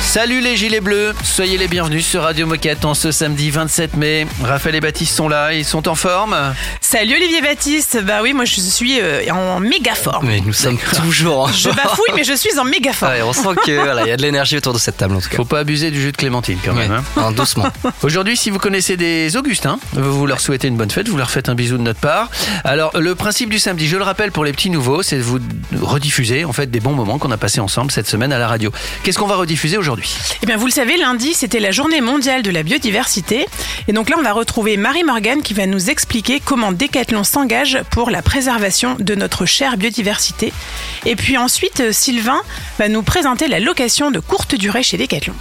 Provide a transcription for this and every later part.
Salut les gilets bleus, soyez les bienvenus sur Radio Moquette en ce samedi 27 mai. Raphaël et Baptiste sont là, ils sont en forme Salut Olivier Baptiste, bah oui moi je suis euh, en méga forme. Mais nous sommes toujours. Je bafouille mais je suis en méga forme. Ouais, on sent qu'il voilà, y a de l'énergie autour de cette table en tout cas. Faut pas abuser du jus de clémentine quand même. hein. Hein, doucement. Aujourd'hui, si vous connaissez des Augustins, vous leur souhaitez une bonne fête, vous leur faites un bisou de notre part. Alors, le principe du samedi, je le rappelle pour les petits nouveaux, c'est de vous rediffuser en fait des bons moments qu'on a passés ensemble cette semaine à la radio. Qu'est-ce qu'on va rediffuser aujourd'hui? Eh bien vous le savez, lundi c'était la journée mondiale de la biodiversité. Et donc là on va retrouver Marie Morgan qui va nous expliquer comment Decathlon s'engage pour la préservation de notre chère biodiversité. Et puis ensuite Sylvain va nous présenter la location de courte durée chez Decathlon.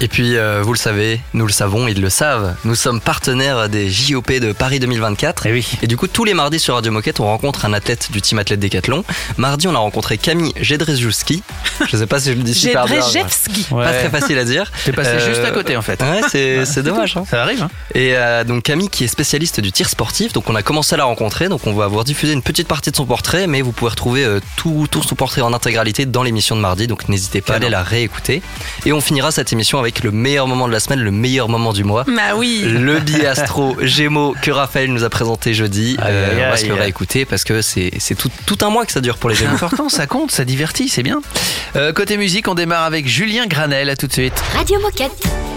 Et puis, euh, vous le savez, nous le savons, ils le savent. Nous sommes partenaires des JOP de Paris 2024. Eh oui. Et du coup, tous les mardis sur Radio Moquette, on rencontre un athlète du team athlète Décathlon. Mardi, on a rencontré Camille Jedrzejewski. Je sais pas si je le dis super bien. Jedrzejewski. Pas très facile à dire. T'es passé Euh, juste à côté en fait. Ouais, c'est c'est dommage. hein. Ça arrive hein Et euh, donc Camille qui est spécialiste du tir sportif, donc on a commencé à la rencontrer, donc on va avoir diffusé une petite partie de son portrait, mais vous pouvez retrouver euh, tout, tout son portrait en intégralité dans l'émission de mardi, donc n'hésitez pas à aller la réécouter. Et on finira cette émission avec le meilleur moment de la semaine, le meilleur moment du mois. Bah oui. Le billet astro Gémeaux que Raphaël nous a présenté jeudi. Aïe, Euh, aïe, on va se le réécouter parce que c'est c'est tout, tout un mois que ça dure pour les C'est Gémeaux. important, ça compte, ça divertit, c'est bien. Euh, côté musique, on démarre avec Julien Granel, à tout de suite. Radio Moquette.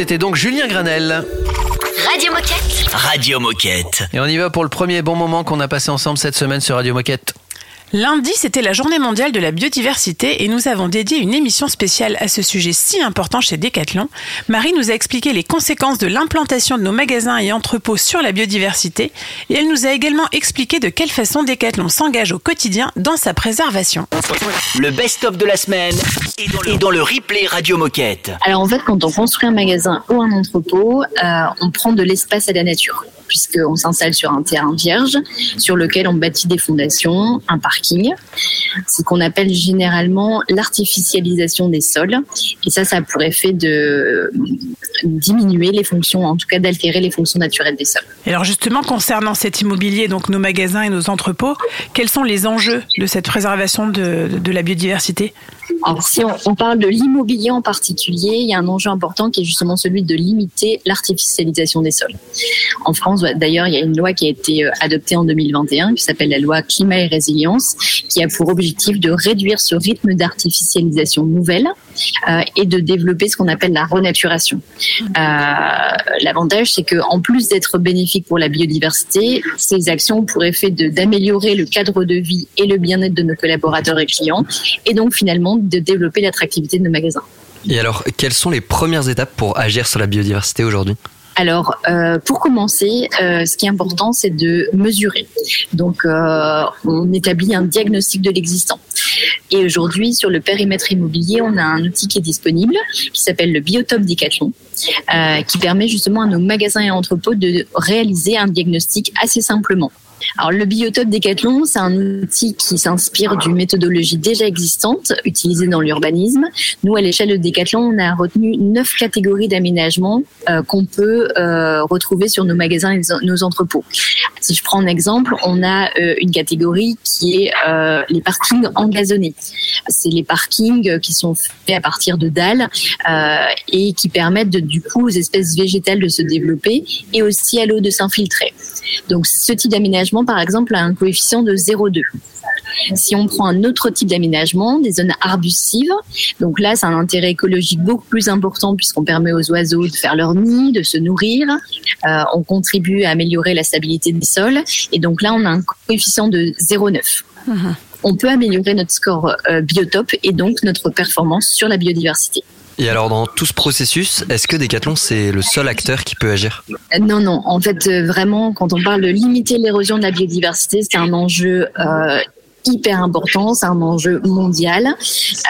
C'était donc Julien Granel. Radio Moquette. Radio Moquette. Et on y va pour le premier bon moment qu'on a passé ensemble cette semaine sur Radio Moquette. Lundi, c'était la journée mondiale de la biodiversité et nous avons dédié une émission spéciale à ce sujet si important chez Decathlon. Marie nous a expliqué les conséquences de l'implantation de nos magasins et entrepôts sur la biodiversité et elle nous a également expliqué de quelle façon Decathlon s'engage au quotidien dans sa préservation. Le best-of de la semaine est dans le, replay Radio Moquette. Alors en fait, quand on construit un magasin ou un entrepôt, euh, on prend de l'espace à la nature puisqu'on s'installe sur un terrain vierge sur lequel on bâtit des fondations, un parking. Ce qu'on appelle généralement l'artificialisation des sols. Et ça, ça a pour effet de diminuer les fonctions, en tout cas d'altérer les fonctions naturelles des sols. Et alors justement, concernant cet immobilier, donc nos magasins et nos entrepôts, quels sont les enjeux de cette préservation de, de la biodiversité? Alors, si on, parle de l'immobilier en particulier, il y a un enjeu important qui est justement celui de limiter l'artificialisation des sols. En France, d'ailleurs, il y a une loi qui a été euh, adoptée en 2021 qui s'appelle la loi climat et résilience, qui a pour objectif de réduire ce rythme d'artificialisation nouvelle euh, et de développer ce qu'on appelle la renaturation. Euh, L'avantage, c'est que en plus d'être bénéfique pour la biodiversité, ces actions ont pour effet d'améliorer le cadre de vie et le bien-être de nos collaborateurs et clients, et donc finalement de développer l'attractivité de nos magasins. Et alors, quelles sont les premières étapes pour agir sur la biodiversité aujourd'hui? Alors, euh, pour commencer, euh, ce qui est important, c'est de mesurer. Donc, euh, on établit un diagnostic de l'existant. Et aujourd'hui, sur le périmètre immobilier, on a un outil qui est disponible, qui s'appelle le Biotope Decathlon, qui permet justement à nos magasins et entrepôts de réaliser un diagnostic assez simplement. Alors le biotope Décathlon, c'est un outil qui s'inspire d'une méthodologie déjà existante utilisée dans l'urbanisme. Nous, à l'échelle de Décathlon, on a retenu neuf catégories d'aménagement euh, qu'on peut euh, retrouver sur nos magasins et nos entrepôts. Si je prends un exemple, on a euh, une catégorie qui est les parkings engazonnés. C'est les parkings qui sont faits à partir de dalles et qui permettent du coup aux espèces végétales de se développer et aussi à l'eau de s'infiltrer. Donc ce type d'aménagement, par exemple, a un coefficient de 0,2. Si on prend un autre type d'aménagement, des zones arbustives, donc là, c'est un intérêt écologique beaucoup plus important puisqu'on permet aux oiseaux de faire leur nid, de se nourrir. Euh, on contribue à améliorer la stabilité des sols. Et donc là, on a un coefficient de 0,9. Mhm. On peut améliorer notre score euh, biotope et donc notre performance sur la biodiversité. Et alors, dans tout ce processus, est-ce que Decathlon, c'est le seul acteur qui peut agir? Non, non. En fait, euh, vraiment, quand on parle de limiter l'érosion de la biodiversité, c'est un enjeu euh, hyper important, c'est un enjeu mondial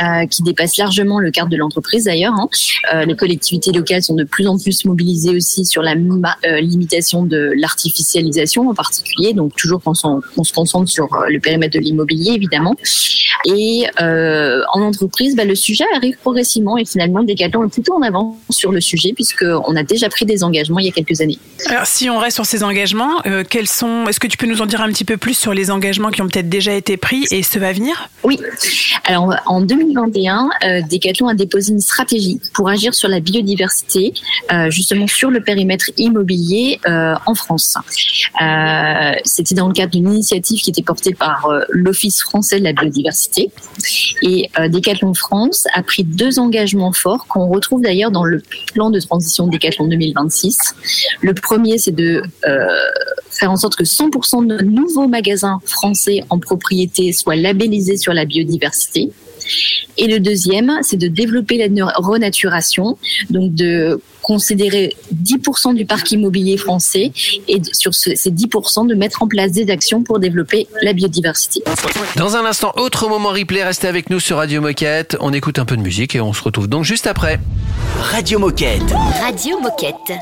euh, qui dépasse largement le cadre de l'entreprise d'ailleurs. Hein. Euh, les collectivités locales sont de plus en plus mobilisées aussi sur la euh, limitation de l'artificialisation en particulier, donc toujours qu'on on se concentre sur le périmètre de l'immobilier évidemment. Et en entreprise, bah, le sujet arrive progressivement et finalement Decathlon est plutôt en avance sur le sujet puisqu'on a déjà pris des engagements il y a quelques années. Alors si on reste sur ces engagements, quels sont Est-ce que tu peux nous en dire un petit peu plus sur les engagements qui ont peut-être déjà été pris et ce va venir Oui. Alors en 2021, euh, Decathlon a déposé une stratégie pour agir sur la biodiversité, euh, justement sur le périmètre immobilier euh, en France. Euh, c'était dans le cadre d'une initiative qui était portée par l'Office français de la biodiversité. Et Decathlon France a pris deux engagements forts qu'on retrouve d'ailleurs dans le plan de transition Decathlon 2026. Le premier, c'est de faire en sorte que 100% de nouveaux magasins français en propriété soient labellisés sur la biodiversité. Et le deuxième, c'est de développer la renaturation, donc de considérer 10% du parc immobilier français et sur ces 10% de mettre en place des actions pour développer la biodiversité. Dans un instant, autre moment replay, restez avec nous sur Radio Moquette. On écoute un peu de musique et on se retrouve donc juste après. Radio Moquette. Radio Moquette.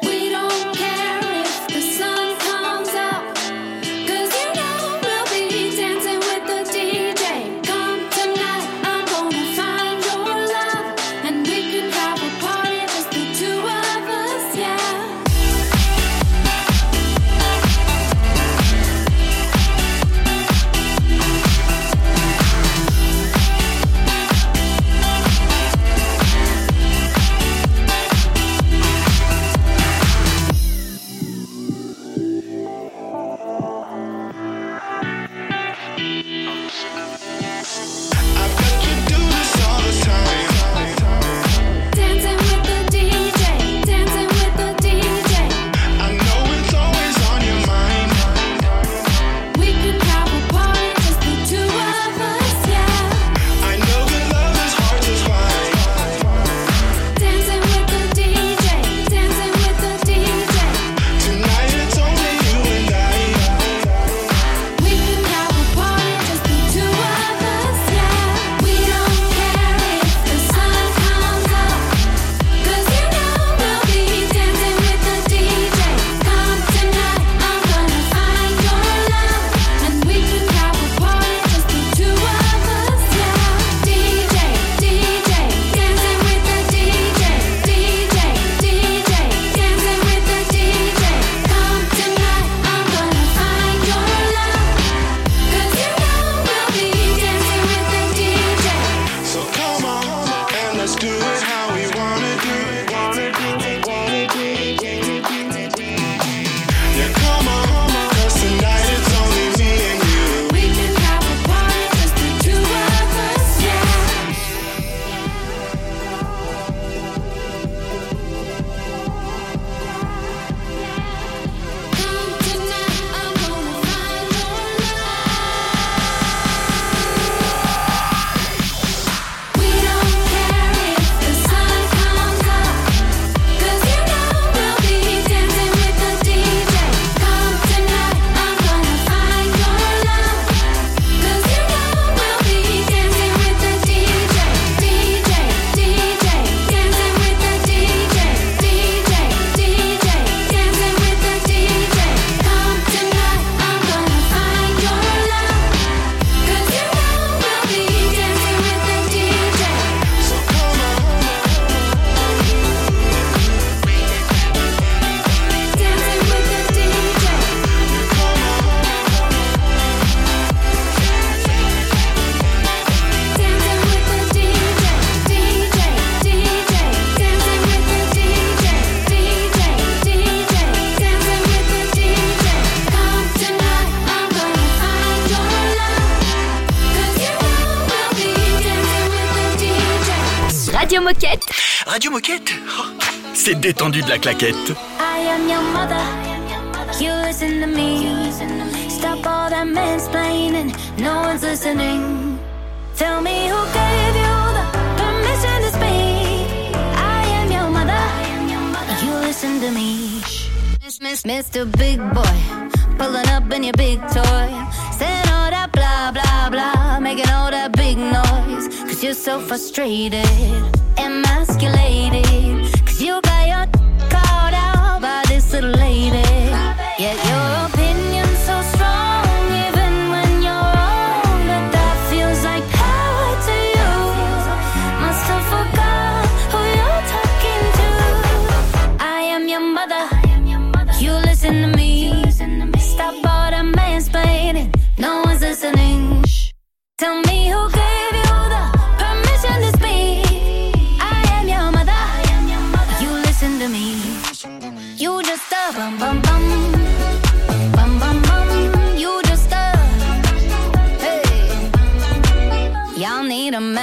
C'est de la claquette. I am your mother. You listen to me. Stop all that mansplaining. No one's listening. Tell me who gave you the permission to speak. I am your mother. You listen to me. Miss, miss, Mr. Big Boy. Pulling up in your big toy. Saying all that blah, blah, blah. Making all that big noise. Cause you're so frustrated. Emasculated to the lady. Yeah, you're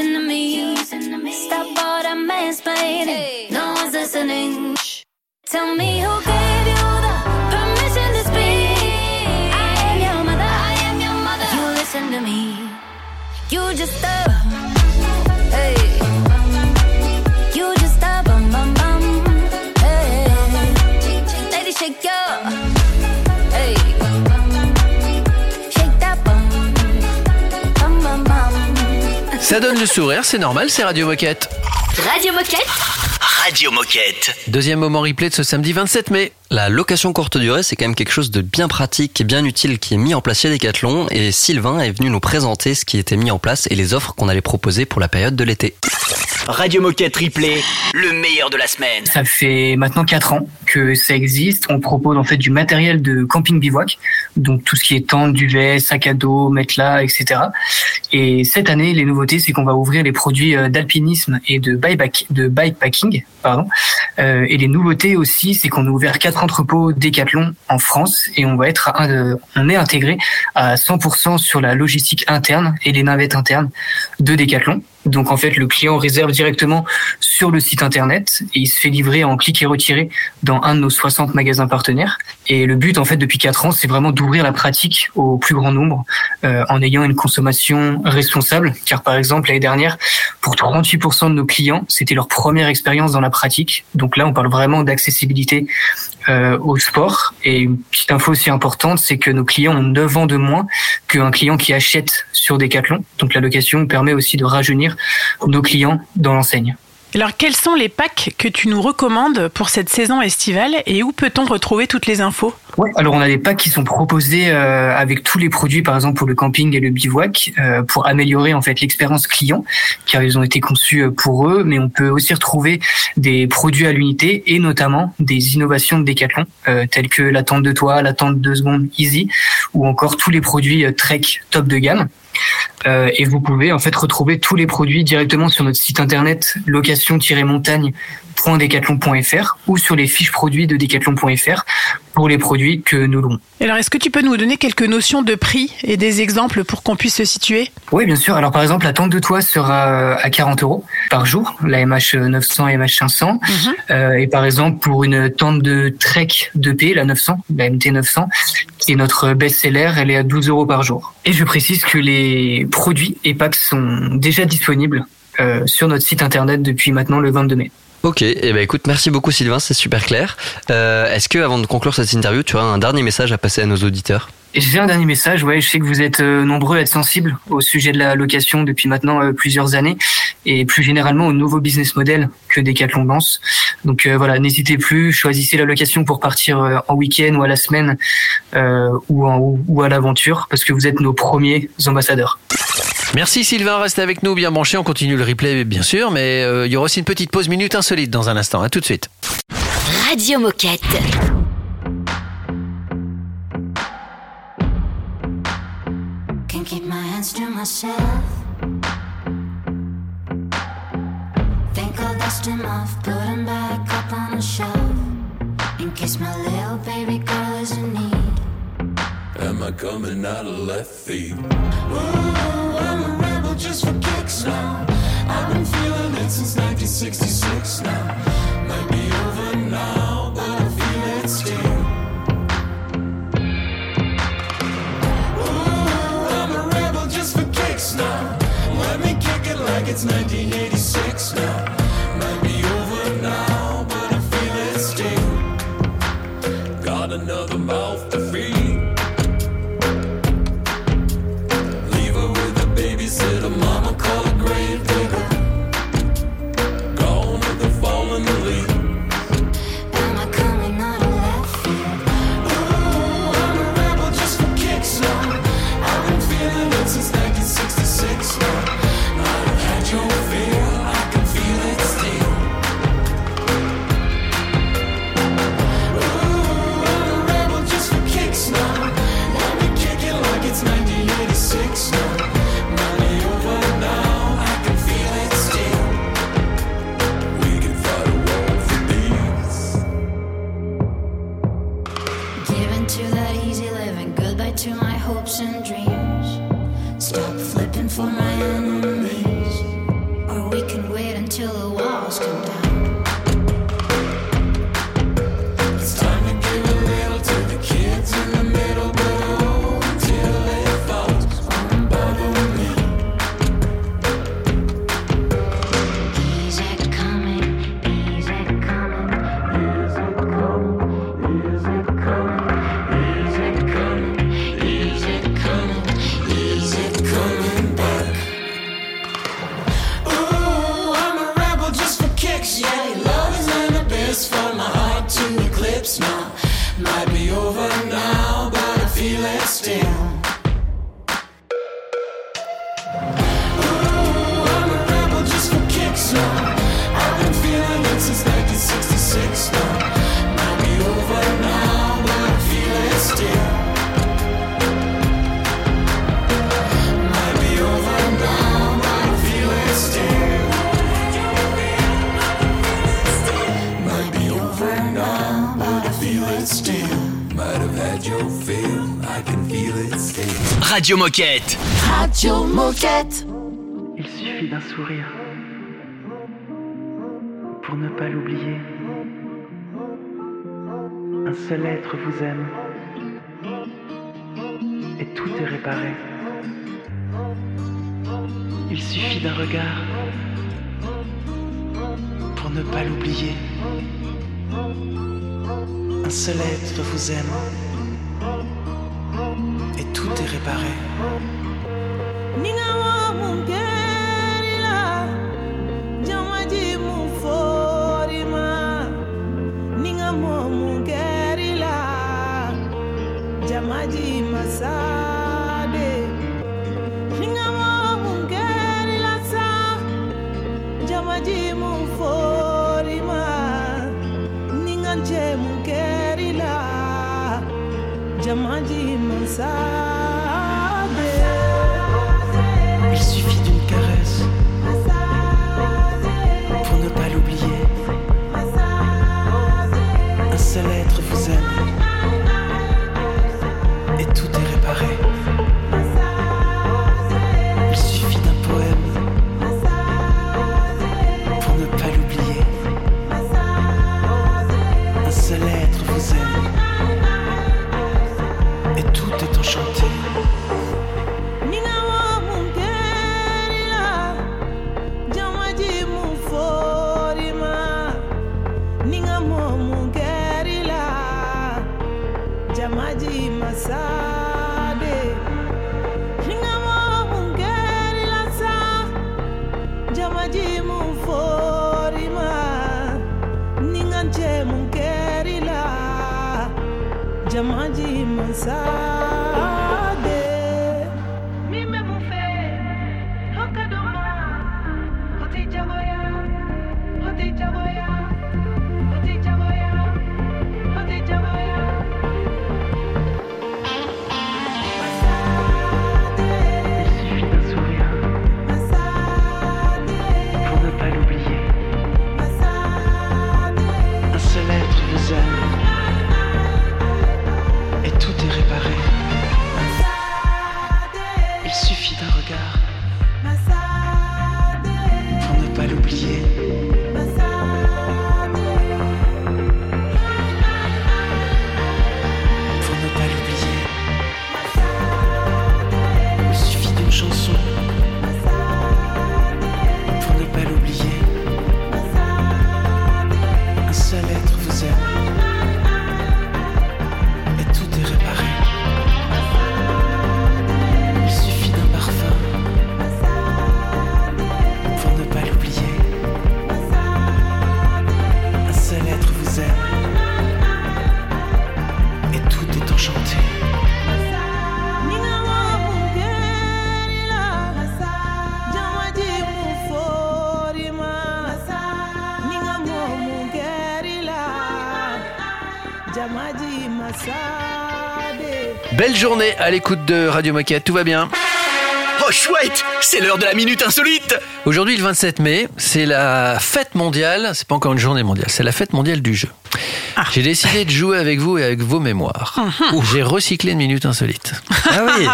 Listen to me. Stop all the mansplaining. No one's listening. Shh. Tell me who gave you the permission to speak. I am your mother. I am your mother. You listen to me. You just a. Ça donne le sourire, c'est normal, c'est Radio Moquette. Radio Moquette Radio Moquette. Deuxième moment replay de ce samedi 27 mai. La location courte durée, c'est quand même quelque chose de bien pratique et bien utile qui est mis en place chez Decathlon et Sylvain est venu nous présenter ce qui était mis en place et les offres qu'on allait proposer pour la période de l'été. Radio Moquette Replay, le meilleur de la semaine. Ça fait maintenant 4 ans que ça existe. On propose en fait du matériel de camping bivouac, donc tout ce qui est tente, duvet, sac à dos, matelas, etc. Et cette année, les nouveautés, c'est qu'on va ouvrir les produits euh, d'alpinisme et de bikepack- de bikepacking, pardon. Euh, et les nouveautés aussi, c'est qu'on a ouvert quatre entrepôts Decathlon en France et on va être, euh, on est intégré à 100% sur la logistique interne et les navettes internes de Decathlon. Donc en fait, le client réserve directement sur le site internet et il se fait livrer en clic et retiré dans un de nos 60 magasins partenaires. Et le but en fait depuis 4 ans, c'est vraiment d'ouvrir la pratique au plus grand nombre euh, en ayant une consommation responsable. Car par exemple l'année dernière, pour 38% de nos clients, c'était leur première expérience dans la pratique. Donc là, on parle vraiment d'accessibilité euh, au sport. Et une petite info aussi importante, c'est que nos clients ont 9 ans de moins qu'un client qui achète sur Decathlon. Donc la location permet aussi de rajeunir nos clients dans l'enseigne. Alors, quels sont les packs que tu nous recommandes pour cette saison estivale et où peut-on retrouver toutes les infos? Ouais, alors on a des packs qui sont proposés euh, avec tous les produits, par exemple pour le camping et le bivouac, euh, pour améliorer en fait l'expérience client, car ils ont été conçus euh, pour eux. Mais on peut aussi retrouver des produits à l'unité et notamment des innovations de Decathlon, telles que la tente de toit, la tente de secondes Easy, ou encore tous les produits Trek top de gamme. Euh, et vous pouvez en fait retrouver tous les produits directement sur notre site internet location-montagne.decathlon.fr ou sur les fiches produits de decathlon.fr pour les produits que nous louons. Alors, est-ce que tu peux nous donner quelques notions de prix et des exemples pour qu'on puisse se situer? Oui, bien sûr. Alors par exemple, la tente de toit sera à 40 euros par jour, la MH 900 et MH 500. Euh, et par exemple, pour une tente de Trek 2P, la 900, la MT 900, qui est notre best-seller, elle est à 12 euros par jour. Et je précise que les produits et packs sont déjà disponibles euh, sur notre site internet depuis maintenant le 22 mai. Ok, et ben écoute, merci beaucoup Sylvain, c'est super clair. Euh, Est-ce que avant de conclure cette interview, tu as un dernier message à passer à nos auditeurs? J'ai un dernier message. Ouais, je sais que vous êtes euh, nombreux à être sensibles au sujet de la location depuis maintenant euh, plusieurs années et plus généralement au nouveau business model que Decathlon lance. Donc euh, voilà, n'hésitez plus, choisissez la location pour partir en week-end ou à la semaine ou, en, ou à l'aventure parce que vous êtes nos premiers ambassadeurs. Merci Sylvain, restez avec nous bien branché. On continue le replay bien sûr, mais il y aura aussi une petite pause minute insolite dans un instant. À tout de suite. Radio Moquette. hands to myself. Think I'll dust him off, put him back up on the shelf. In case my little baby girl is in need. Am I coming out of left field? Ooh, I'm a rebel just for kicks now. I've been feeling it since 1966 now. Might be over now, but I feel it still. Ooh, I'm a rebel just for kicks now. Let me kick it like it's 1986 now. Radio Moquette. Radio Moquette. Il suffit d'un sourire pour ne pas l'oublier. Un seul être vous aime et tout est réparé. Il suffit d'un regard pour ne pas l'oublier. Un seul être vous aime grandit mon sable. Belle journée à l'écoute de Radio Moquette, tout va bien. Oh chouette, c'est l'heure de la minute insolite. Aujourd'hui, le 27 mai, c'est la fête mondiale, c'est pas encore une journée mondiale, c'est la fête mondiale du jeu. J'ai décidé de jouer avec vous et avec vos mémoires. Ouh, J'ai recyclé une minute insolite. Ah oui.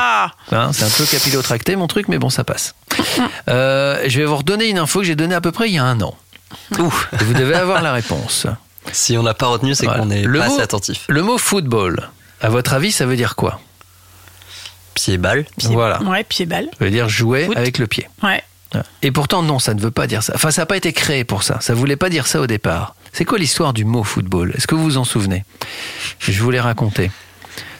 Hein, c'est un peu capillotracté mon truc, mais bon, ça passe. Euh, je vais vous redonner une info que j'ai donnée à peu près il y a un an. Et vous devez avoir la réponse. Si on n'a pas retenu, c'est Voilà. qu'on est Le pas mot- assez attentif. Le mot football, à votre avis, ça veut dire quoi? Pied-balle. Voilà. Ouais, pied-balle. Ça veut dire jouer Foot. avec le pied. Ouais. Et pourtant, non, ça ne veut pas dire ça. Enfin, ça n'a pas été créé pour ça. Ça voulait pas dire ça au départ. C'est quoi l'histoire du mot football? Est-ce que vous vous en souvenez? Je vous l'ai raconté.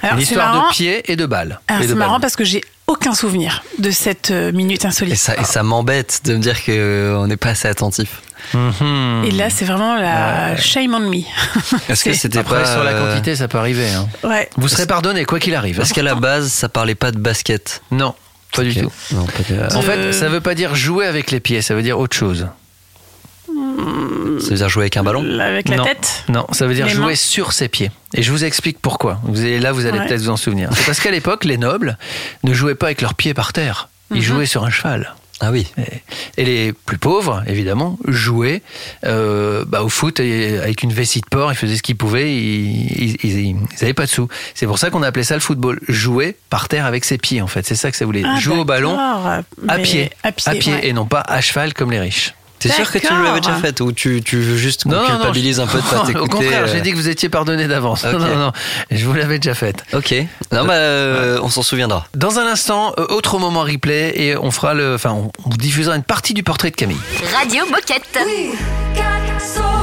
Alors, Une c'est histoire marrant. de pied et de balle. C'est marrant parce que j'ai aucun souvenir de cette euh, minute insolite. Et ça, et ça m'embête de me dire qu'on n'est pas assez attentif. Mhm. Et là, c'est vraiment la shame on me. Est-ce que C'est- c'était Après, pas sur la euh, quantité, ça peut arriver. hein. Ouais. Vous serez pardonné, quoi qu'il arrive. Parce qu'à la base, ça parlait pas de basket? Non, pas du tout. Non, pas de- En fait, ça veut pas dire jouer avec les pieds, ça veut dire autre chose. Ça veut dire jouer avec un ballon? Avec la Non. tête? Non, ça veut dire Les jouer mains. sur ses pieds. Et je vous explique pourquoi. Vous allez, là, vous allez Ouais. peut-être vous en souvenir. C'est parce qu'à l'époque, les nobles ne jouaient pas avec leurs pieds par terre. Ils Mhm. jouaient sur un cheval. Ah oui. Et, les plus pauvres, évidemment, jouaient euh, bah, au foot et- avec une vessie de porc. Ils faisaient ce qu'ils pouvaient. Ils n'avaient pas de sous. C'est pour ça qu'on appelait ça le football. Jouer par terre avec ses pieds, en fait. C'est ça que ça voulait. Ah, Jouer au ballon à pied. À pied. ouais. et non pas à cheval comme les riches. T'es sûr que tu nous l'avais déjà D'accord. fait ou tu, tu veux juste qu'on Non, non, non, culpabilise un peu de pas Au t'écouter contraire, euh, j'ai dit que vous étiez pardonné d'avance. Non, non, non, je vous l'avais déjà faite. Ok. Non, bah, euh, on s'en souviendra. Dans un instant, euh, autre moment replay et on fera le, enfin, on, on diffusera une partie du portrait de Camille. Radio Moquette. Got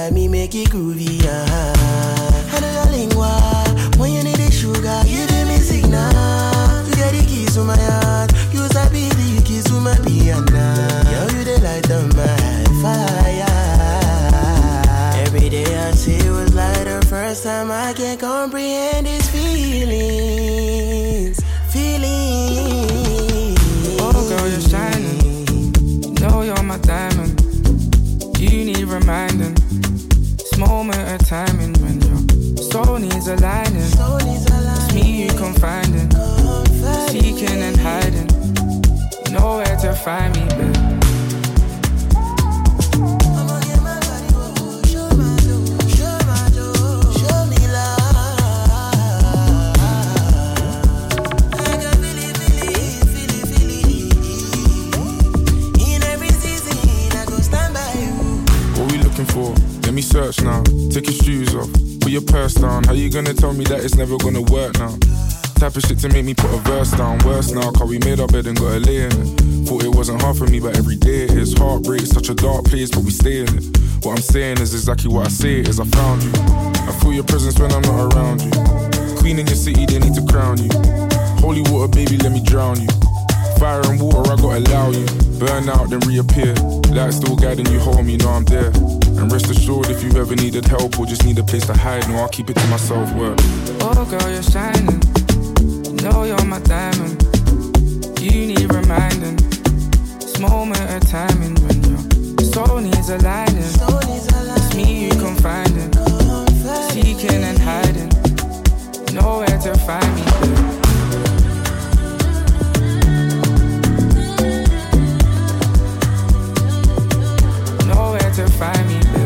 spooky. Man, like me make it groovy. Such a dark place, but we stay in it. What I'm saying is exactly what I say is. I found you. I feel your presence when I'm not around you. Queen in your city, they need to crown you. Holy water, baby, let me drown you. Fire and water, I gotta allow you. Burn out, then reappear. Light still guiding you home, you know I'm there. And rest assured, if you ever needed help or just need a place to hide, no, I'll keep it to myself. Word. Oh, girl, you're shining. You know you're my diamond. You need reminding. Moment of timing when your soul needs aligning. It's me you confiding, seeking and hiding. Nowhere to find me. Nowhere to find me,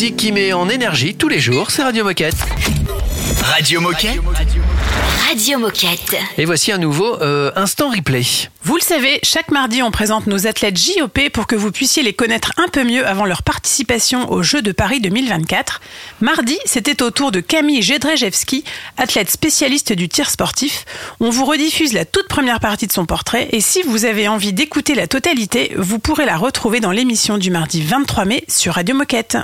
musique qui met en énergie tous les jours, c'est Radio Moquette. Radio Moquette. Radio Moquette. Et voici un nouveau euh, instant replay. Vous le savez, chaque mardi, on présente nos athlètes JOP pour que vous puissiez les connaître un peu mieux avant leur participation aux Jeux de Paris 2024. Mardi, c'était au tour de Camille Jedrzejewski, athlète spécialiste du tir sportif. On vous rediffuse la toute première partie de son portrait et si vous avez envie d'écouter la totalité, vous pourrez la retrouver dans l'émission du mardi 23 mai sur Radio Moquette.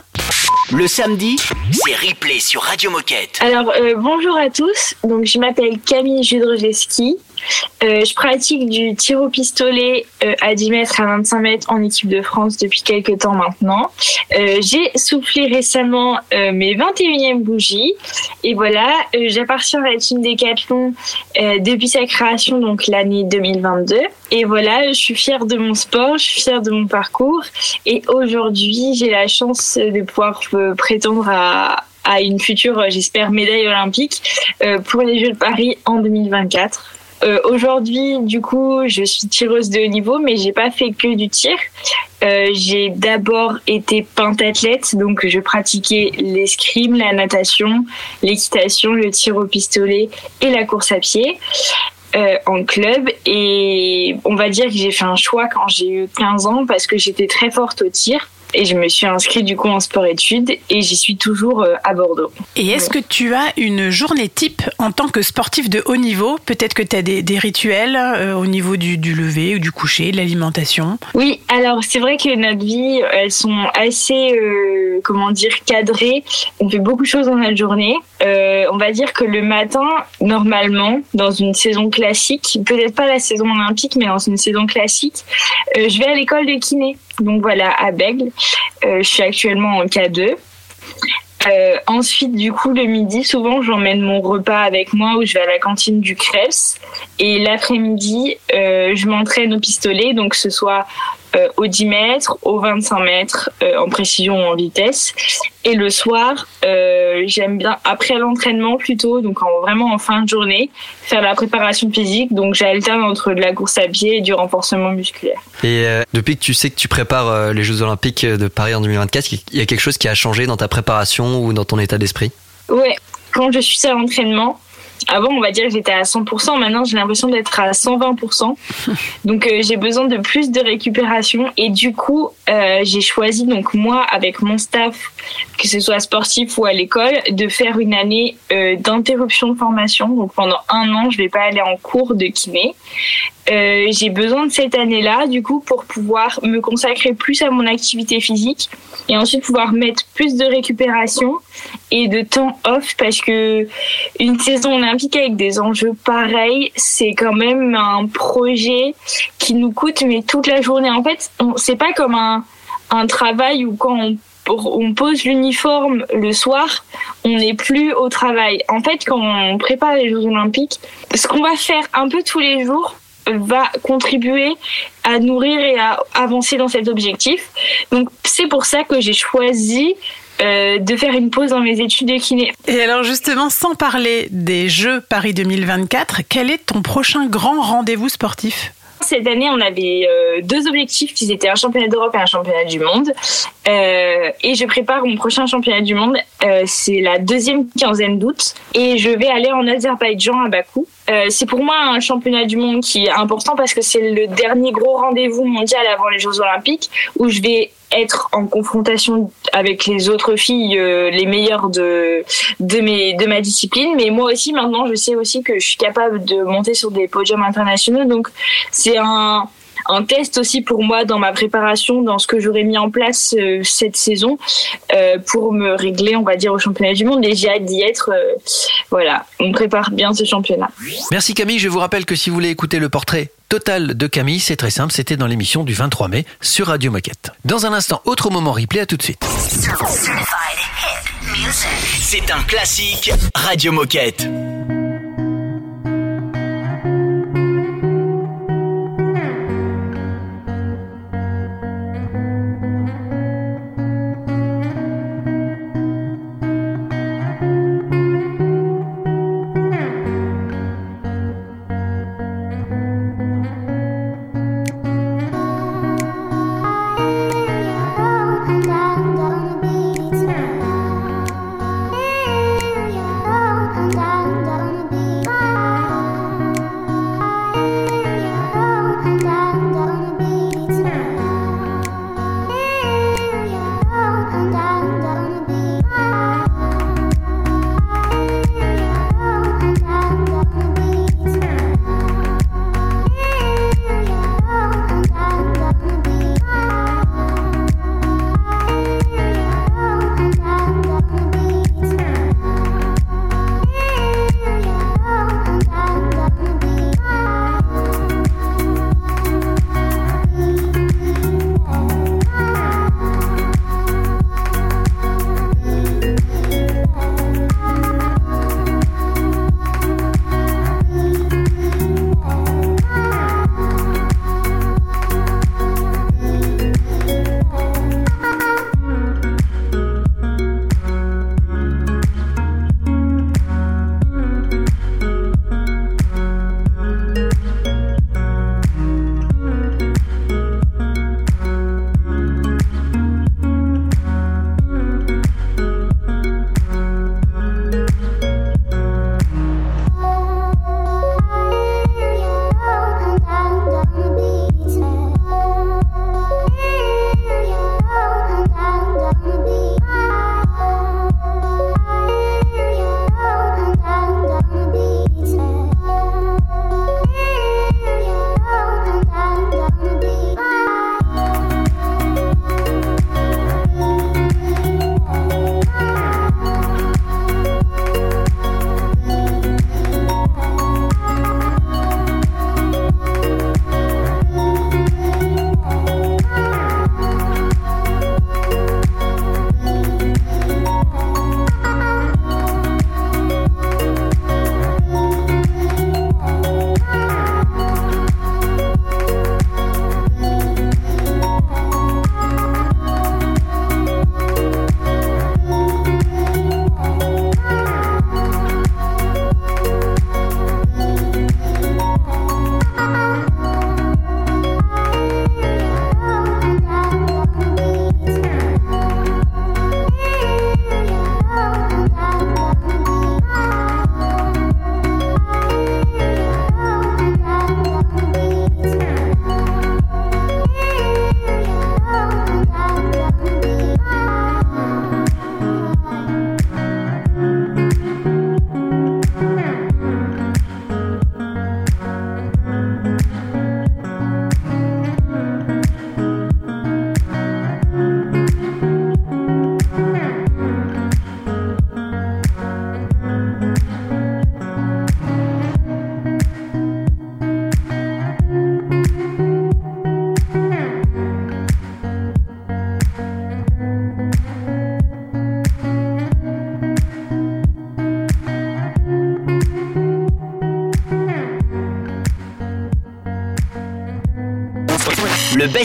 Le samedi, c'est replay sur Radio Moquette. Alors, euh, bonjour à tous. Donc, je m'appelle Camille Judrzeski. Euh, je pratique du tir au pistolet euh, à 10 mètres, à 25 mètres en équipe de France depuis quelques temps maintenant. Euh, J'ai soufflé récemment mes 21e bougies. Et voilà, j'appartiens à la team Decathlon depuis sa création, donc l'année 2022. Et voilà, je suis fière de mon sport, je suis fière de mon parcours. Et aujourd'hui, j'ai la chance de pouvoir prétendre à, une future, j'espère, médaille olympique pour les Jeux de Paris en 2024. Euh, Aujourd'hui, du coup, je suis tireuse de haut niveau, mais j'ai pas fait que du tir. Euh, j'ai d'abord été pentathlète, donc je pratiquais l'escrime, la natation, l'équitation, le tir au pistolet et la course à pied. euh, en club et on va dire que j'ai fait un choix quand j'ai eu 15 ans parce que j'étais très forte au tir et je me suis inscrite du coup en sport-études et j'y suis toujours euh, à Bordeaux. Et est-ce que tu as une journée type en tant que sportif de haut niveau? Peut-être que tu as des, des rituels euh, au niveau du, du lever ou du coucher, de l'alimentation? Oui, alors c'est vrai que notre vie, elles sont assez, euh, comment dire, cadrées. On fait beaucoup de choses dans notre journée. Euh, on va dire que le matin, normalement, dans une saison classique, peut-être pas la saison olympique, mais dans une saison classique, euh, je vais à l'école de kiné. Donc voilà, à Bègle. Euh, je suis actuellement en K2. Euh, ensuite, du coup, le midi, souvent, j'emmène mon repas avec moi ou je vais à la cantine du Krebs. Et l'après-midi, euh, je m'entraîne au pistolet, donc ce soit euh, au 10 mètres, au 25 mètres, euh, en précision ou en vitesse. Et le soir, euh, j'aime bien, après l'entraînement plutôt, donc en, vraiment en fin de journée, faire la préparation physique. Donc j'alterne entre de la course à pied et du renforcement musculaire. Et euh, depuis que tu sais que tu prépares les Jeux Olympiques de Paris en 2024, il y a quelque chose qui a changé dans ta préparation ou dans ton état d'esprit? Ouais, quand je suis à l'entraînement, avant on va dire que j'étais à 100%, maintenant j'ai l'impression d'être à 120%. Donc euh, j'ai besoin de plus de récupération et du coup euh, j'ai choisi donc moi avec mon staff, que ce soit sportif ou à l'école, de faire une année euh, d'interruption de formation. Donc pendant un an je vais pas aller en cours de kiné. Euh, j'ai besoin de cette année-là, du coup, pour pouvoir me consacrer plus à mon activité physique et ensuite pouvoir mettre plus de récupération et de temps off parce que une saison olympique avec des enjeux pareils, c'est quand même un projet qui nous coûte mais toute la journée. En fait, c'est pas comme un, un travail où quand on on pose l'uniforme le soir, on n'est plus au travail. En fait, quand on prépare les Jeux Olympiques, ce qu'on va faire un peu tous les jours va contribuer à nourrir et à avancer dans cet objectif. Donc c'est pour ça que j'ai choisi euh, de faire une pause dans mes études de kiné. Et alors justement, sans parler des Jeux Paris 2024, quel est ton prochain grand rendez-vous sportif? Cette année, on avait euh, deux objectifs qui étaient un championnat d'Europe et un championnat du monde. Euh, et je prépare mon prochain championnat du monde. Euh, c'est la deuxième quinzaine d'août. Et je vais aller en Azerbaïdjan à Bakou. Euh, c'est pour moi un championnat du monde qui est important parce que c'est le dernier gros rendez-vous mondial avant les Jeux Olympiques où je vais être en confrontation avec les autres filles euh, les meilleures de de mes de ma discipline. Mais moi aussi maintenant je sais aussi que je suis capable de monter sur des podiums internationaux. Donc c'est un un test aussi pour moi dans ma préparation, dans ce que j'aurais mis en place euh, cette saison euh, pour me régler, on va dire, au championnat du monde. Et j'ai hâte d'y être. euh, voilà, on prépare bien ce championnat. Merci Camille, je vous rappelle que si vous voulez écouter le portrait total de Camille, c'est très simple, c'était dans l'émission du 23 mai sur Radio Moquette. Dans un instant, autre moment replay, à tout de suite. C'est un classique Radio Moquette.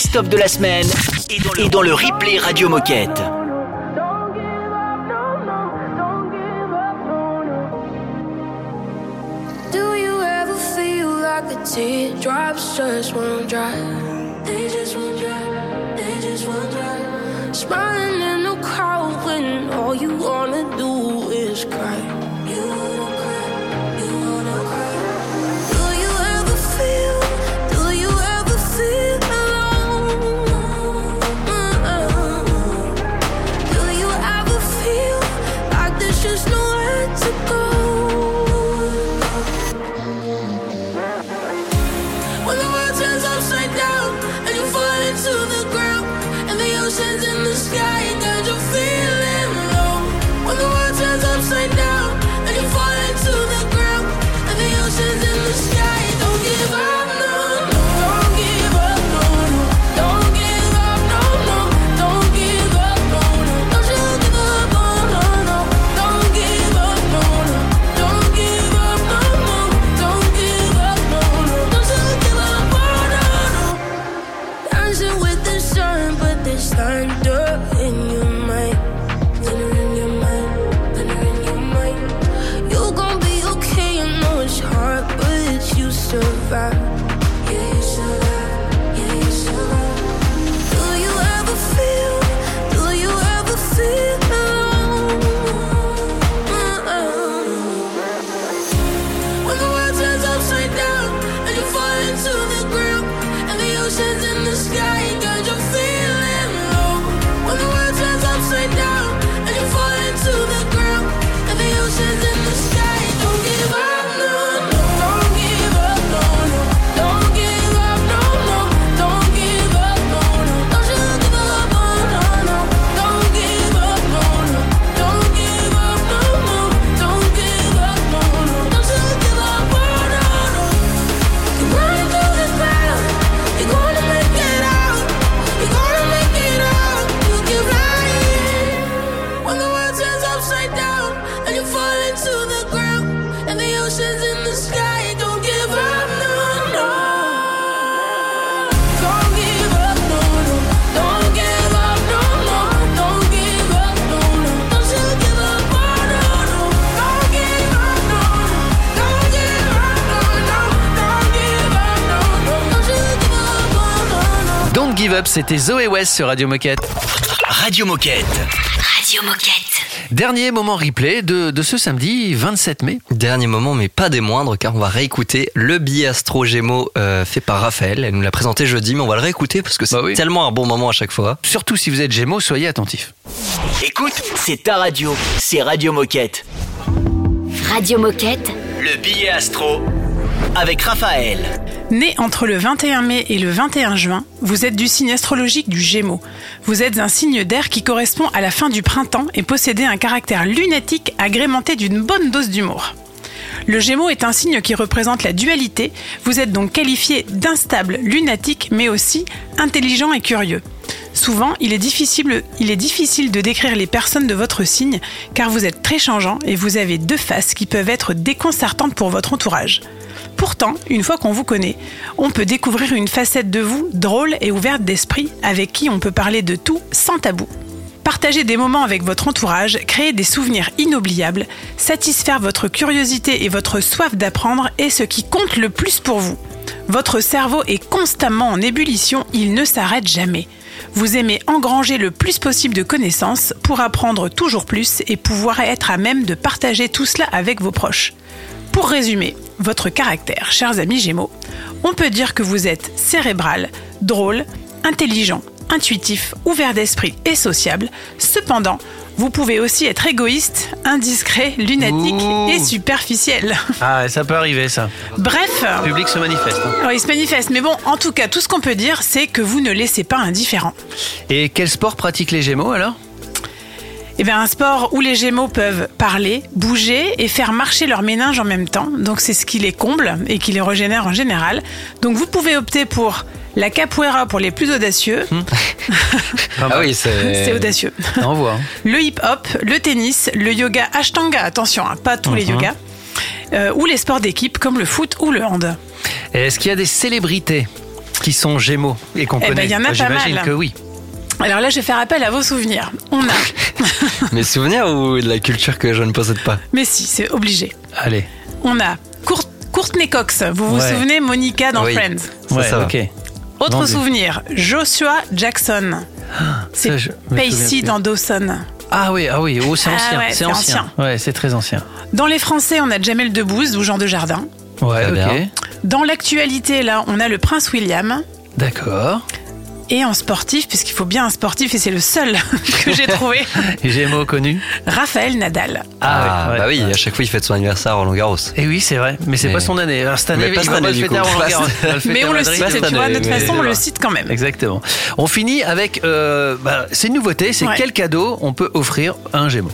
Best-of de la semaine est dans le, est dans le replay Radio Moquette. C'était Zoé West sur Radio Moquette. Radio Moquette. Radio Moquette. Dernier moment replay de, de ce samedi 27 mai. Dernier moment, mais pas des moindres, car on va réécouter le billet Astro Gémeaux euh, fait par Raphaël. Elle nous l'a présenté jeudi, mais on va le réécouter parce que c'est Bah oui. tellement un bon moment à chaque fois. Surtout si vous êtes Gémeaux, soyez attentifs. Écoute, c'est ta radio. C'est Radio Moquette. Radio Moquette. Le billet astro avec Raphaël. Né entre le 21 mai et le 21 juin, vous êtes du signe astrologique du Gémeaux. Vous êtes un signe d'air qui correspond à la fin du printemps et possédez un caractère lunatique agrémenté d'une bonne dose d'humour. Le Gémeaux est un signe qui représente la dualité. Vous êtes donc qualifié d'instable, lunatique, mais aussi intelligent et curieux. Souvent, il est, difficile, il est difficile de décrire les personnes de votre signe car vous êtes très changeant et vous avez deux faces qui peuvent être déconcertantes pour votre entourage. Pourtant, une fois qu'on vous connaît, on peut découvrir une facette de vous drôle et ouverte d'esprit avec qui on peut parler de tout sans tabou. Partager des moments avec votre entourage, créer des souvenirs inoubliables, satisfaire votre curiosité et votre soif d'apprendre est ce qui compte le plus pour vous. Votre cerveau est constamment en ébullition, il ne s'arrête jamais. Vous aimez engranger le plus possible de connaissances pour apprendre toujours plus et pouvoir être à même de partager tout cela avec vos proches. Pour résumer, votre caractère, chers amis Gémeaux, on peut dire que vous êtes cérébral, drôle, intelligent, intuitif, ouvert d'esprit et sociable. Cependant, vous pouvez aussi être égoïste, indiscret, lunatique Ouh. et superficiel. Ah, ça peut arriver ça. Bref, Le public se manifeste. hein. il se manifeste. Mais bon, en tout cas, tout ce qu'on peut dire, c'est que vous ne laissez pas indifférent. Et quel sport pratiquent les Gémeaux alors? Eh bien, un sport où les Gémeaux peuvent parler, bouger et faire marcher leur méninge en même temps. Donc, c'est ce qui les comble et qui les régénère en général. Donc, vous pouvez opter pour la capoeira pour les plus audacieux. Ah oui, c'est. Audacieux. On voit. hein. Le hip-hop, le tennis, le yoga ashtanga, attention, hein, pas tous les Mhm. yogas, euh, ou les sports d'équipe comme le foot ou le hand. Est-ce qu'il y a des célébrités qui sont Gémeaux et qu'on Eh ben, connaît? il y en a pas J'imagine mal. que oui. Alors là, je vais faire appel à vos souvenirs. On a, Mes souvenirs ou de la culture que je ne possède pas mais si, c'est obligé. Allez. On a Court- Courtney Cox. Vous vous Ouais. souvenez, Monica dans Oui. Friends. Ça, Ouais, ça va. ok. Autre Vendu. souvenir, Joshua Jackson. Ça, C'est je me souviens Pacey plus. dans Dawson. Ah oui, ah oui, oh, c'est Ah ancien. ouais, c'est c'est ancien. Ouais, c'est très ancien. Dans les Français, on a Jamel Debbouze ou Jean de Jardin. Ouais, Très ok. bien. Dans l'actualité, là, on a le Prince William. D'accord. Et en sportif, puisqu'il faut bien un sportif, et c'est le seul que j'ai trouvé, Gémeaux connus. Raphaël Nadal. Ah, ouais. bah oui, à chaque fois il fête son anniversaire à Roland Garros. Et oui, c'est vrai, mais c'est Mais- pas son année. Alors, cette année, Mais pas il cette va pas année, le du fêter à coup. Roland Garros. Mais on le cite, tu vois, de toute façon, on le cite quand même. Exactement. On finit avec, euh, bah, c'est une nouveauté, c'est Ouais. quel cadeau on peut offrir à un Gémeaux?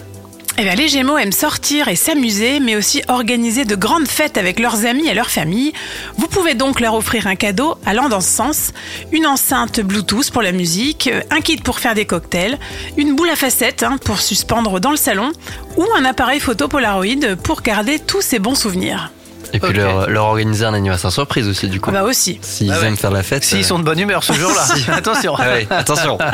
Eh bien, les Gémeaux aiment sortir et s'amuser, mais aussi organiser de grandes fêtes avec leurs amis et leurs familles. Vous pouvez donc leur offrir un cadeau allant dans ce sens. Une enceinte Bluetooth pour la musique, un kit pour faire des cocktails, une boule à facettes hein, pour suspendre dans le salon, ou un appareil photo Polaroid pour garder tous ces bons souvenirs. Et puis leur, leur organiser un anniversaire surprise aussi du coup. Ah bah aussi. S'ils Ah ouais. aiment faire la fête. S'ils euh, sont de bonne humeur ce jour-là. Attention. ah ouais, attention.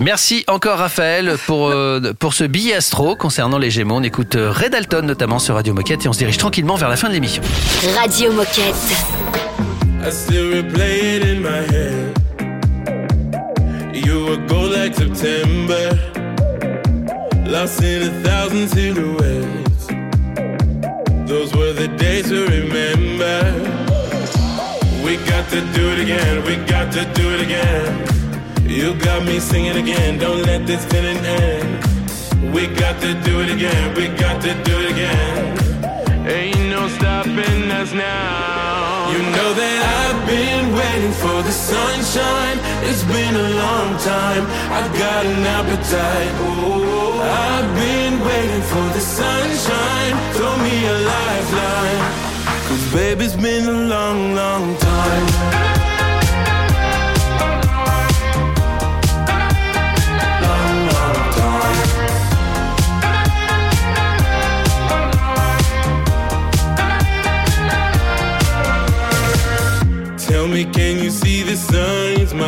Merci encore Raphaël pour, euh, pour ce billet astro concernant les Gémeaux. On écoute euh, Red Alton notamment sur Radio Moquette et on se dirige tranquillement vers la fin de l'émission. Radio Moquette. I still replay it in my head. You were gold like September, lost in a thousand silhouettes. Those were the days to remember. We got to do it again, we got to do it again. You got me singing again, don't let this feeling end. We got to do it again, we got to do it again. Ain't no stopping us now. You know that I've been waiting for the sunshine. It's been a long time. I've got an appetite. Oh, I've been waiting for the sunshine. Throw me a lifeline. Cause baby, it's been a long, long time.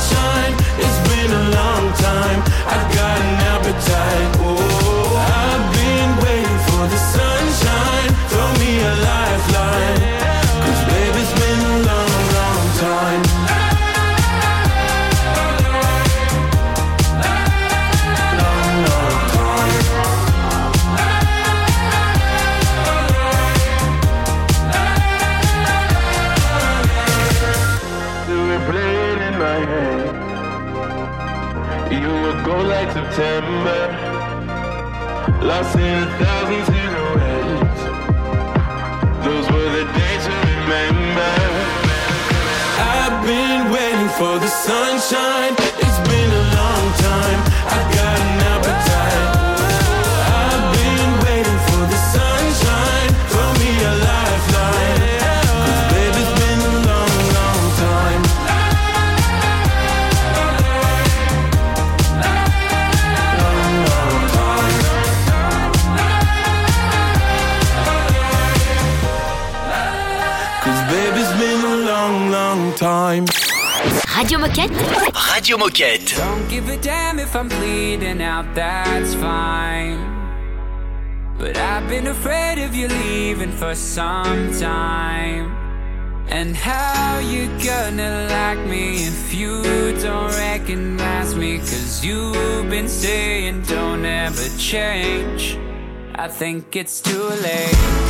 sunshine. It's been a long time. I've got an appetite. September, lost in a thousand silhouettes. Those were the days to remember. I've been waiting for the sunshine. Radio Moquette. Don't give a damn if I'm bleeding out, that's fine. But I've been afraid of you leaving for some time. And how you gonna like me if you don't recognize me? Cause you've been saying don't ever change. I think it's too late.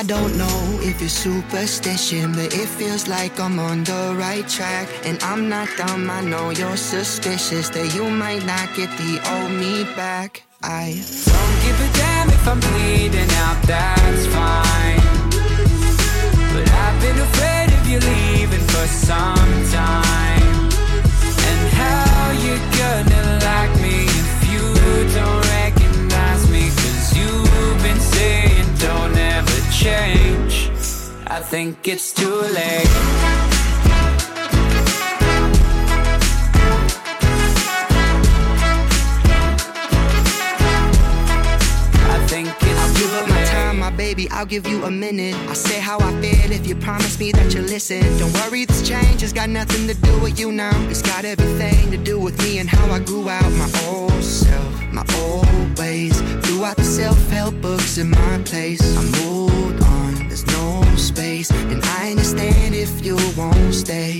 I don't know if it's superstition, but it feels like I'm on the right track. And I'm not dumb, I know you're suspicious that you might not get the old me back. I Don't give a damn if I'm bleeding out, that's fine. But I've been afraid of you leaving for some time. And how you gonna like me if you don't change. I think it's too late. I think it's I'll give up my time, my baby, I'll give you a minute. I'll say how I feel if you promise me that you'll listen. Don't worry, this change has got nothing to do with you now. It's got everything to do with me and how I grew out my old self, my old ways. Threw out the self-help books in my place. I moved on, there's no space. And I understand if you won't stay.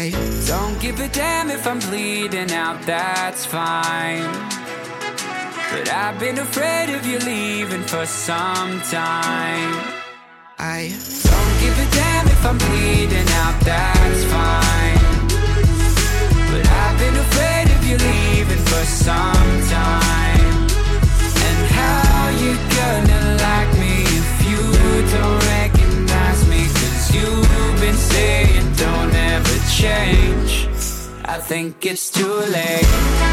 I Don't give a damn if I'm bleeding out, that's fine. But I've been afraid of you leaving for some time. I Don't give a damn if I'm bleeding out, that's fine. But I've been afraid of you leaving for some time. And how you gonna like me if you don't recognize me? Cause you've been saying don't ever change. I think it's too late.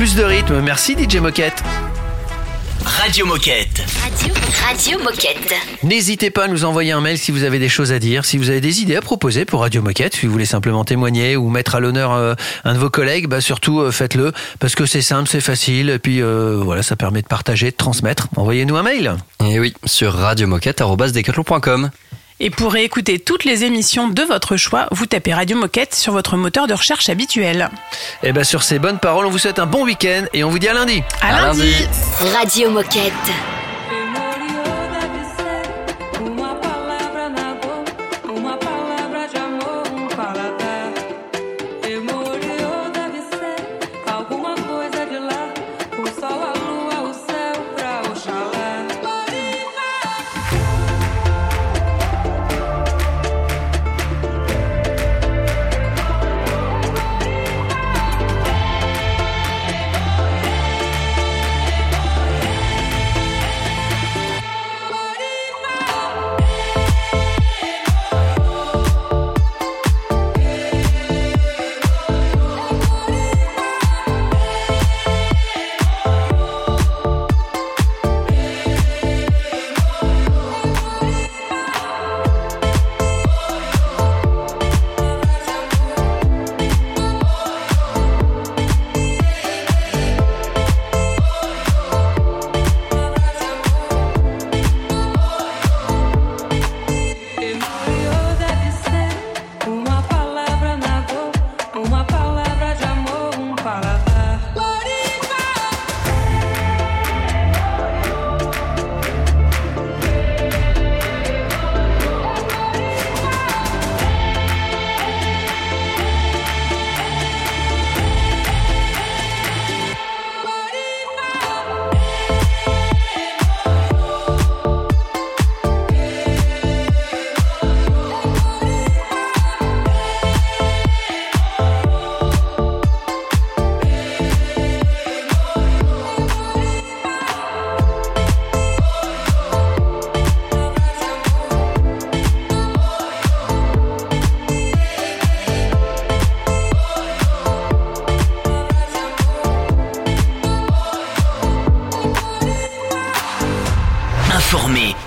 Plus de rythme. Merci DJ Moquette. Radio Moquette. Radio, Radio Moquette. N'hésitez pas à nous envoyer un mail si vous avez des choses à dire, si vous avez des idées à proposer pour Radio Moquette, si vous voulez simplement témoigner ou mettre à l'honneur euh, un de vos collègues, bah surtout euh, faites-le parce que c'est simple, c'est facile et puis euh, voilà, ça permet de partager, de transmettre. Envoyez-nous un mail. Et oui, sur radiomoquette.com. Et pour réécouter toutes les émissions de votre choix, vous tapez Radio Moquette sur votre moteur de recherche habituel. Et ben sur ces bonnes paroles, on vous souhaite un bon week-end et on vous dit à lundi. À, lundi. Radio Moquette.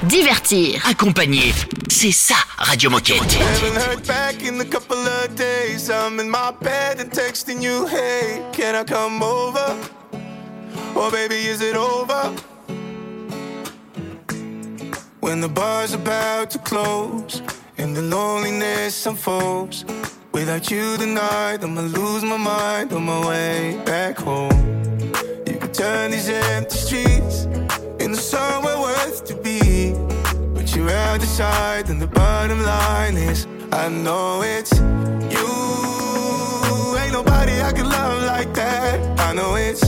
Divertir. accompagner. C'est ça, Radio Moquette. Or baby, is it over? When the bar's about to close and the loneliness unfolds. Without you tonight, I'ma lose my mind on my way back home. You can turn these empty streets into somewhere worth to be. But you're out and the bottom line is I know it's you. Ain't nobody I can love like that. I know it's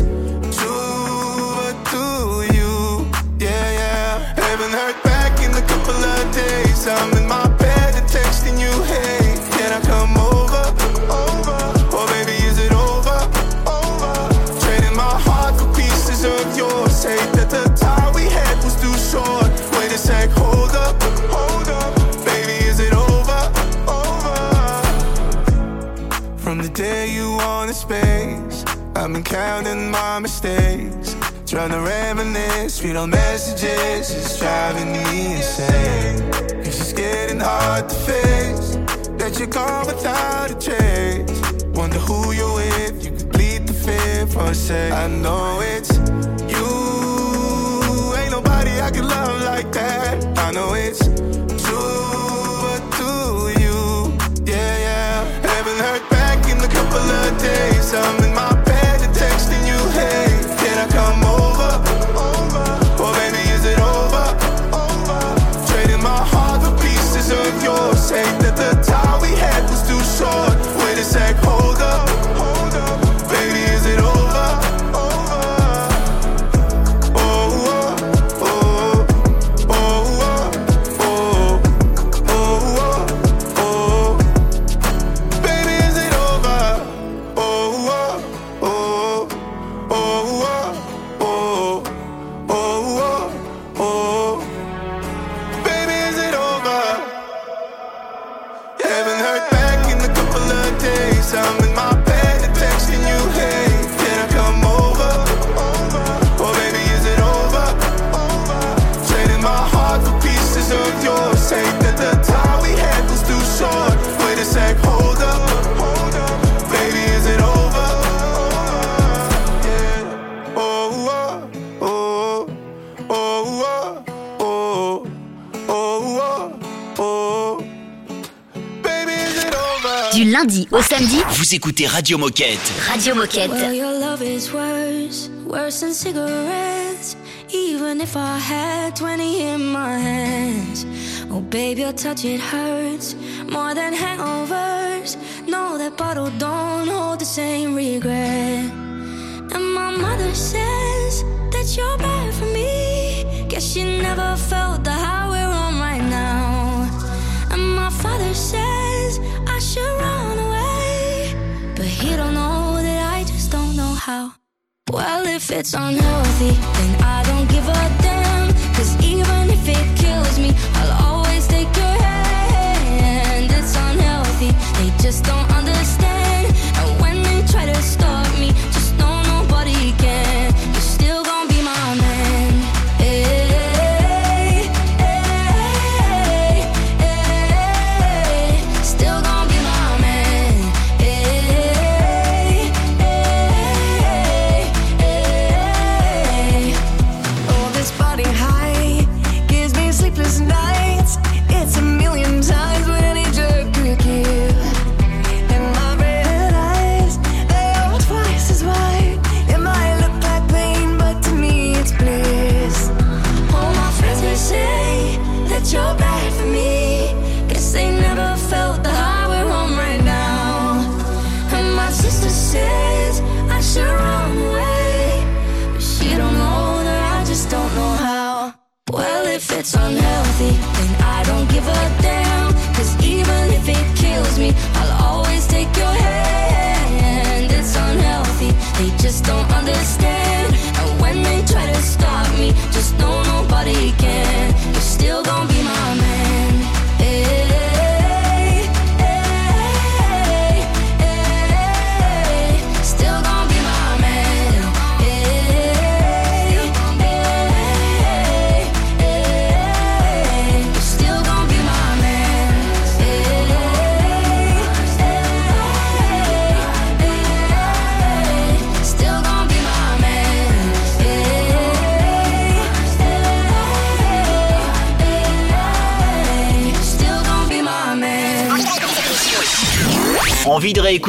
true, do you? Yeah, yeah. Haven't heard back in a couple of days. I'm in my bed and texting you, hey, Counting my mistakes. Trying to reminisce, read all messages, it's driving me insane. Cause it's getting hard to face that you're gone without a trace. Wonder who you're with, you could bleed the fear for a sec. I know it's you, ain't nobody I can love like that. I know it's true, but do you? Yeah, yeah. Haven't heard back in a couple of days. I'm in my Say the time. Samedi, Vous écoutez Radio Moquette. Radio Moquette. Well, your love is worse, worse than cigarettes. Even if I had 20 in my hands. Oh, babe, your touch, it hurts more than hangovers. No, that bottle don't hold the same regret. And my mother says that you're bad for me. Guess she never felt the it's unhealthy, then I don't give a damn. Cause even if it kills me, I'll always take your hand. It's unhealthy, they just don't